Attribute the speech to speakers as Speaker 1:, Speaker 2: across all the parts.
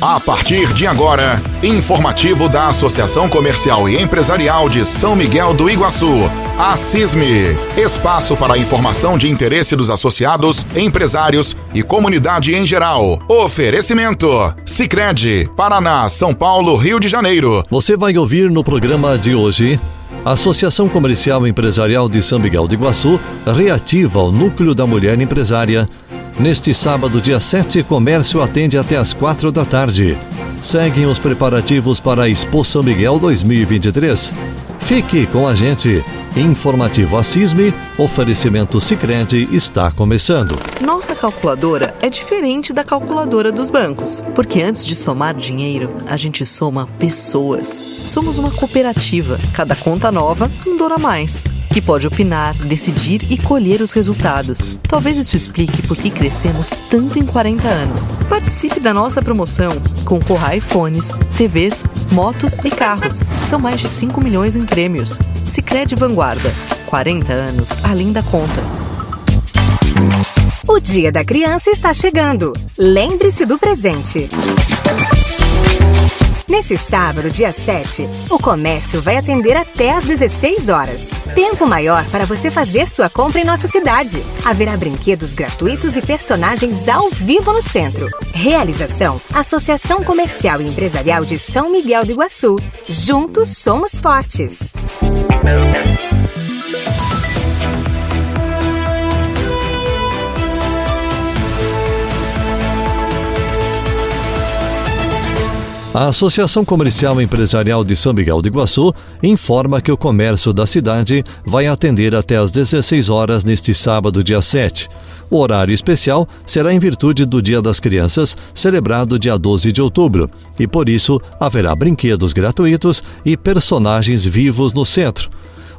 Speaker 1: A partir de agora, informativo da Associação Comercial e Empresarial de São Miguel do Iguaçu, a CISME. Espaço para informação de interesse dos associados, empresários e comunidade em geral. Oferecimento: Sicredi, Paraná, São Paulo, Rio de Janeiro.
Speaker 2: Você vai ouvir no programa de hoje. Associação Comercial e Empresarial de São Miguel do Iguaçu reativa o Núcleo da Mulher Empresária Neste sábado, dia 7, comércio atende até às 4 da tarde. Seguem os preparativos para a Expo São Miguel 2023. Fique com a gente. Informativo Assisme, oferecimento Sicredi está começando.
Speaker 3: Nossa calculadora é diferente da calculadora dos bancos, porque antes de somar dinheiro, a gente soma pessoas. Somos uma cooperativa, cada conta nova, um dor a mais que pode opinar, decidir e colher os resultados. Talvez isso explique por que crescemos tanto em 40 anos. Participe da nossa promoção. Concorra a iPhones, TVs, motos e carros. São mais de 5 milhões em prêmios. Sicredi Vanguarda. 40 anos além da conta.
Speaker 4: O Dia da Criança está chegando. Lembre-se do presente. Nesse sábado, dia 7, o comércio vai atender até às 16 horas. Tempo maior para você fazer sua compra em nossa cidade. Haverá brinquedos gratuitos e personagens ao vivo no centro. Realização: Associação Comercial e Empresarial de São Miguel do Iguaçu. Juntos somos fortes.
Speaker 2: A Associação Comercial Empresarial de São Miguel do Iguaçu informa que o comércio da cidade vai atender até às 16 horas neste sábado, dia 7. O horário especial será em virtude do Dia das Crianças, celebrado dia 12 de outubro, e por isso haverá brinquedos gratuitos e personagens vivos no centro.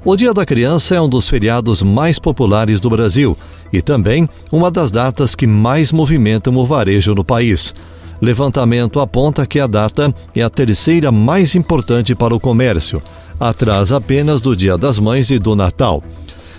Speaker 2: O Dia da Criança é um dos feriados mais populares do Brasil e também uma das datas que mais movimentam o varejo no país. Levantamento aponta que a data é a terceira mais importante para o comércio, atrás apenas do Dia das Mães e do Natal.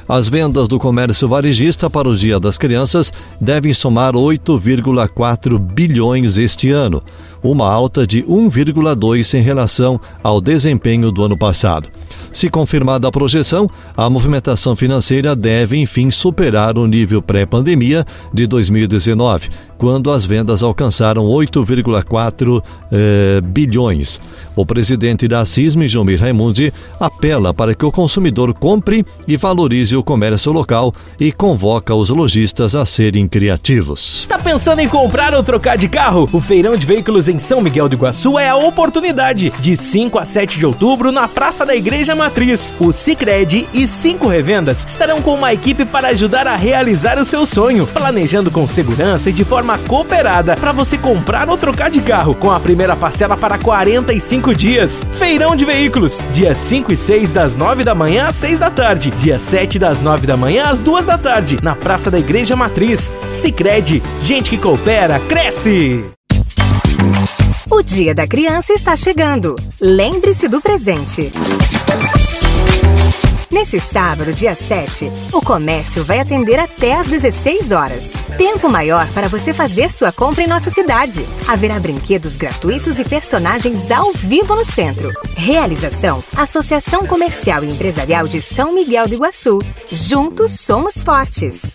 Speaker 2: As vendas do comércio varejista para o Dia das Crianças devem somar 8,4 bilhões este ano, uma alta de 1,2 em relação ao desempenho do ano passado. Se confirmada a projeção, a movimentação financeira deve enfim superar o nível pré-pandemia de 2019, quando as vendas alcançaram 8,4 eh, bilhões. O presidente da CISM, Jomir Raimundi, apela para que o consumidor compre e valorize o comércio local e convoca os lojistas a serem criativos.
Speaker 5: Está pensando em comprar ou trocar de carro? O Feirão de Veículos em São Miguel do Iguaçu é a oportunidade. De 5 a 7 de outubro, na Praça da Igreja Matriz, o Cicred e cinco revendas estarão com uma equipe para ajudar a realizar o seu sonho, planejando com segurança e de forma cooperada para você comprar ou trocar de carro, com a primeira parcela para 45 dias. Feirão de Veículos, dia 5 e 6 das 9 da manhã às 6 da tarde, dia 7 das 9 da manhã às 2 da tarde, na Praça da Igreja Matriz. Cicred, gente que coopera, cresce!
Speaker 4: O Dia da Criança está chegando. Lembre-se do presente. Nesse sábado, dia 7, o comércio vai atender até às 16 horas. Tempo maior para você fazer sua compra em nossa cidade. Haverá brinquedos gratuitos e personagens ao vivo no centro. Realização: Associação Comercial e Empresarial de São Miguel do Iguaçu. Juntos somos fortes.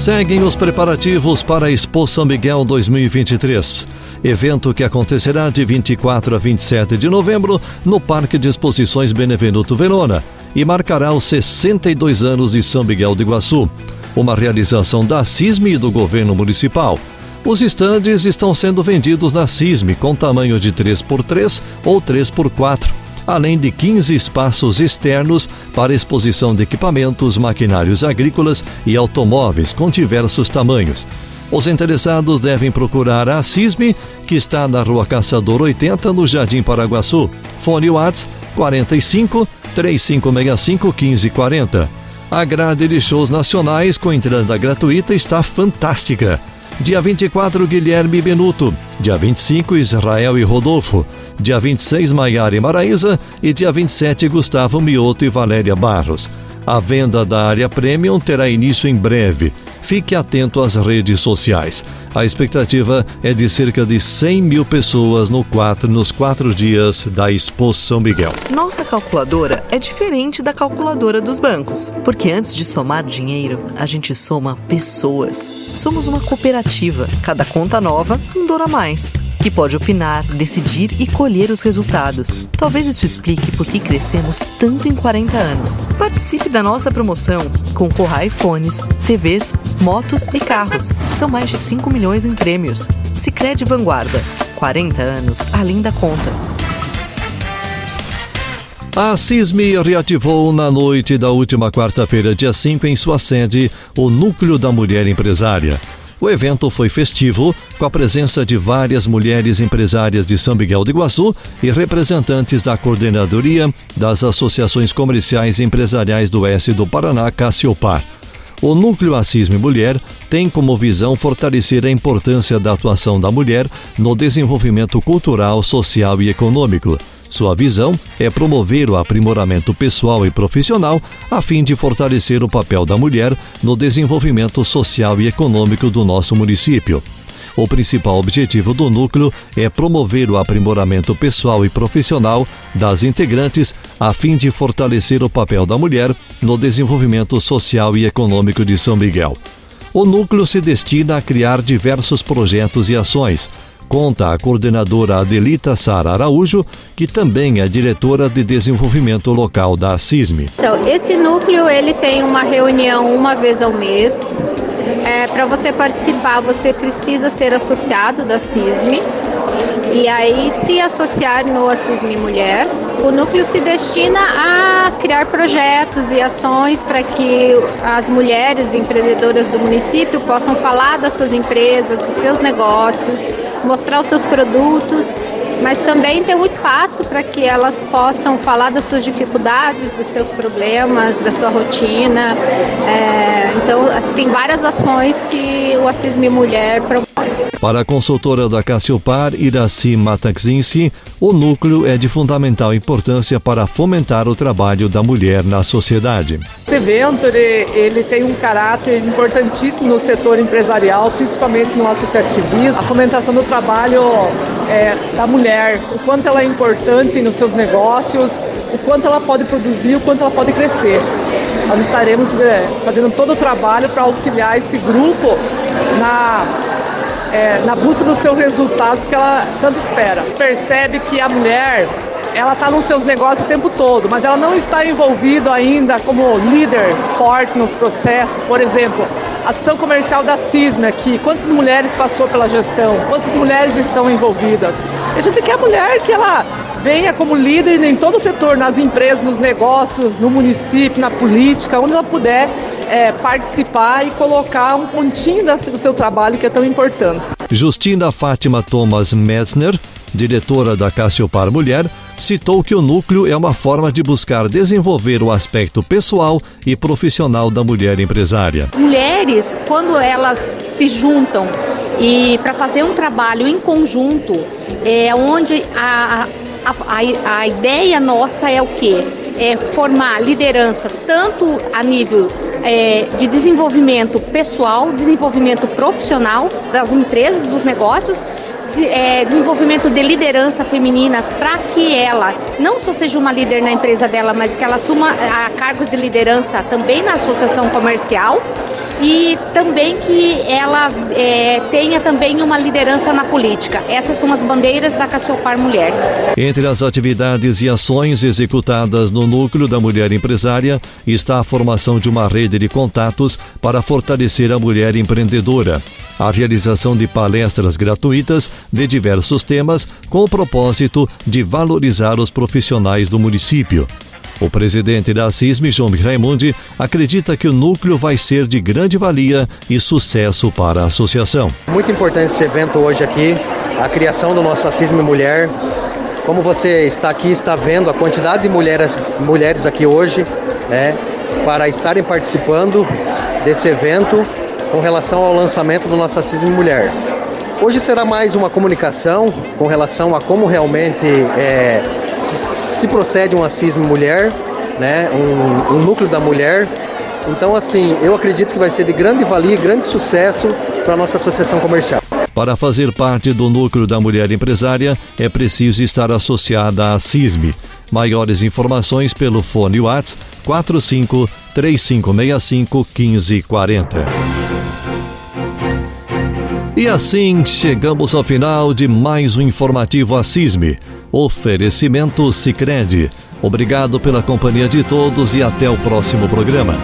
Speaker 2: Seguem os preparativos para a Expo São Miguel 2023. Evento que acontecerá de 24 a 27 de novembro no Parque de Exposições Benevenuto Verona e marcará os 62 anos de São Miguel do Iguaçu. Uma realização da CISME e do governo municipal. Os estandes estão sendo vendidos na CISME com tamanho de 3x3 ou 3x4 além de 15 espaços externos para exposição de equipamentos, maquinários agrícolas e automóveis com diversos tamanhos. Os interessados devem procurar a CISME, que está na Rua Caçador 80, no Jardim Paraguaçu. Fone Whats 45 3565 1540. A grade de shows nacionais com entrada gratuita está fantástica. Dia 24, Guilherme Benuto. Dia 25, Israel e Rodolfo. Dia 26, Maiara e Maraísa. E dia 27, Gustavo Mioto e Valéria Barros. A venda da área premium terá início em breve. Fique atento às redes sociais. A expectativa é de cerca de 100 mil pessoas no quatro, nos quatro dias da Expo São Miguel.
Speaker 3: Nossa calculadora é diferente da calculadora dos bancos, porque antes de somar dinheiro, a gente soma pessoas. Somos uma cooperativa. Cada conta nova, um a mais que pode opinar, decidir e colher os resultados. Talvez isso explique por que crescemos tanto em 40 anos. Participe da nossa promoção. Concorra a iPhones, TVs, motos e carros. São mais de 5 milhões em prêmios. Sicredi Vanguarda. 40 anos além da conta.
Speaker 2: A CISME reativou na noite da última quarta-feira, dia 5, em sua sede, o Núcleo da Mulher Empresária. O evento foi festivo, com a presença de várias mulheres empresárias de São Miguel do Iguaçu e representantes da coordenadoria das associações comerciais e empresariais do Oeste do Paraná, Cassiopar. O Núcleo Assisme Mulher tem como visão fortalecer a importância da atuação da mulher no desenvolvimento cultural, social e econômico sua visão é promover o aprimoramento pessoal e profissional a fim de fortalecer o papel da mulher no desenvolvimento social e econômico do nosso município. O principal objetivo do núcleo é promover o aprimoramento pessoal e profissional das integrantes a fim de fortalecer o papel da mulher no desenvolvimento social e econômico de São Miguel. O núcleo se destina a criar diversos projetos e ações, conta a coordenadora Adelita Sara Araújo, que também é diretora de desenvolvimento local da CISME.
Speaker 6: Então, esse núcleo ele tem uma reunião uma vez ao mês. É, Para você participar, você precisa ser associado da CISME e aí se associar no Assisme Mulher. O núcleo se destina a criar projetos e ações para que as mulheres empreendedoras do município possam falar das suas empresas, dos seus negócios, mostrar os seus produtos, mas também ter um espaço para que elas possam falar das suas dificuldades, dos seus problemas, da sua rotina. É, então, tem várias ações que o Assisme Mulher promove.
Speaker 2: Para a consultora da Cassiopar, Iraci Mataxinci, o núcleo é de fundamental importância para fomentar o trabalho da mulher na sociedade.
Speaker 7: Esse evento ele, ele tem um caráter importantíssimo no setor empresarial, principalmente no associativismo, a fomentação do trabalho é, da mulher, o quanto ela é importante nos seus negócios, o quanto ela pode produzir, o quanto ela pode crescer. Nós estaremos é, fazendo todo o trabalho para auxiliar esse grupo na é, na busca dos seus resultados que ela tanto espera. Percebe que a mulher ela está nos seus negócios o tempo todo, mas ela não está envolvida ainda como líder forte nos processos. Por exemplo, a Associação Comercial da CISME aqui, quantas mulheres passou pela gestão, quantas mulheres estão envolvidas. a gente quer a mulher que ela venha como líder em todo o setor, nas empresas, nos negócios, no município, na política, onde ela puder é, participar e colocar um pontinho do seu trabalho que é tão importante.
Speaker 2: Justina Fátima Thomas Metzner, diretora da Cassiopar Mulher, citou que o núcleo é uma forma de buscar desenvolver o aspecto pessoal e profissional da mulher empresária.
Speaker 6: Mulheres, quando elas se juntam e para fazer um trabalho em conjunto, é onde a, a, a, a ideia nossa é o quê? É formar liderança tanto a nível é, de desenvolvimento pessoal, desenvolvimento profissional das empresas, dos negócios, de, é, desenvolvimento de liderança feminina para que ela não só seja uma líder na empresa dela, mas que ela assuma a, é, cargos de liderança também na associação comercial e também que ela é, tenha também uma liderança na política. Essas são as bandeiras da Cassiopar Mulher.
Speaker 2: Entre as atividades e ações executadas no núcleo da mulher empresária está a formação de uma rede de contatos para fortalecer a mulher empreendedora a realização de palestras gratuitas de diversos temas com o propósito de valorizar os profissionais do município. O presidente da CISM, João Raimundi, acredita que o núcleo vai ser de grande valia e sucesso para a associação.
Speaker 8: Muito importante esse evento hoje aqui, a criação do nosso CISM Mulher. Como você está aqui, está vendo a quantidade de mulheres, mulheres aqui hoje, né, para estarem participando desse evento com relação ao lançamento do nosso CISM Mulher. Hoje será mais uma comunicação com relação a como realmente é, se procede um racismo mulher, né, um, um núcleo da mulher. Então, assim, eu acredito que vai ser de grande valia, grande sucesso para a nossa associação comercial.
Speaker 2: Para fazer parte do núcleo da mulher empresária, é preciso estar associada à CISME. Maiores informações pelo fone WhatsApp 45 3565 1540. E assim chegamos ao final de mais um informativo Assisme. Oferecimento Sicredi. Obrigado pela companhia de todos e até o próximo programa.